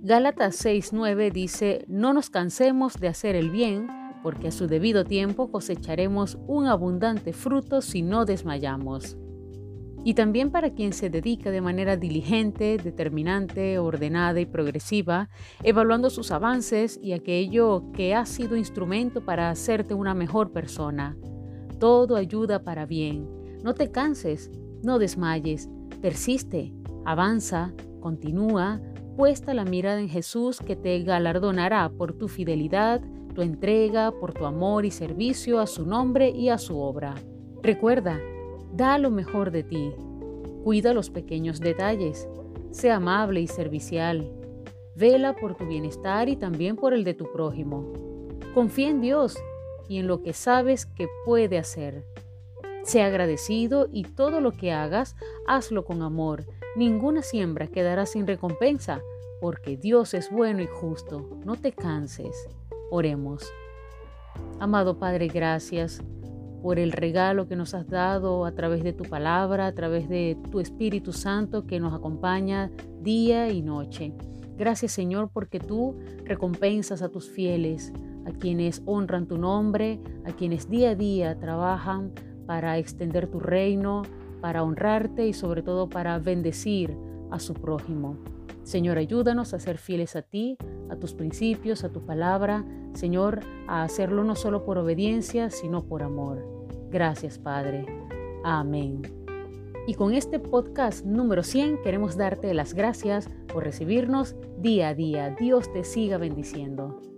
Gálatas 6:9 dice, no nos cansemos de hacer el bien, porque a su debido tiempo cosecharemos un abundante fruto si no desmayamos. Y también para quien se dedica de manera diligente, determinante, ordenada y progresiva, evaluando sus avances y aquello que ha sido instrumento para hacerte una mejor persona. Todo ayuda para bien. No te canses, no desmayes, persiste, avanza, continúa, puesta la mirada en Jesús que te galardonará por tu fidelidad, tu entrega, por tu amor y servicio a su nombre y a su obra. Recuerda, da lo mejor de ti. Cuida los pequeños detalles. Sé amable y servicial. Vela por tu bienestar y también por el de tu prójimo. Confía en Dios y en lo que sabes que puede hacer. Sé agradecido y todo lo que hagas, hazlo con amor Ninguna siembra quedará sin recompensa, porque Dios es bueno y justo. No te canses. Oremos. Amado Padre, gracias por el regalo que nos has dado a través de tu palabra, a través de tu Espíritu Santo que nos acompaña día y noche. Gracias Señor porque tú recompensas a tus fieles, a quienes honran tu nombre, a quienes día a día trabajan para extender tu reino, para honrarte y sobre todo para bendecir a su prójimo. Señor, ayúdanos a ser fieles a ti, a tus principios, a tu palabra. Señor, a hacerlo no solo por obediencia, sino por amor. Gracias, Padre. Amén. Y con este podcast número 100 queremos darte las gracias por recibirnos día a día. Dios te siga bendiciendo.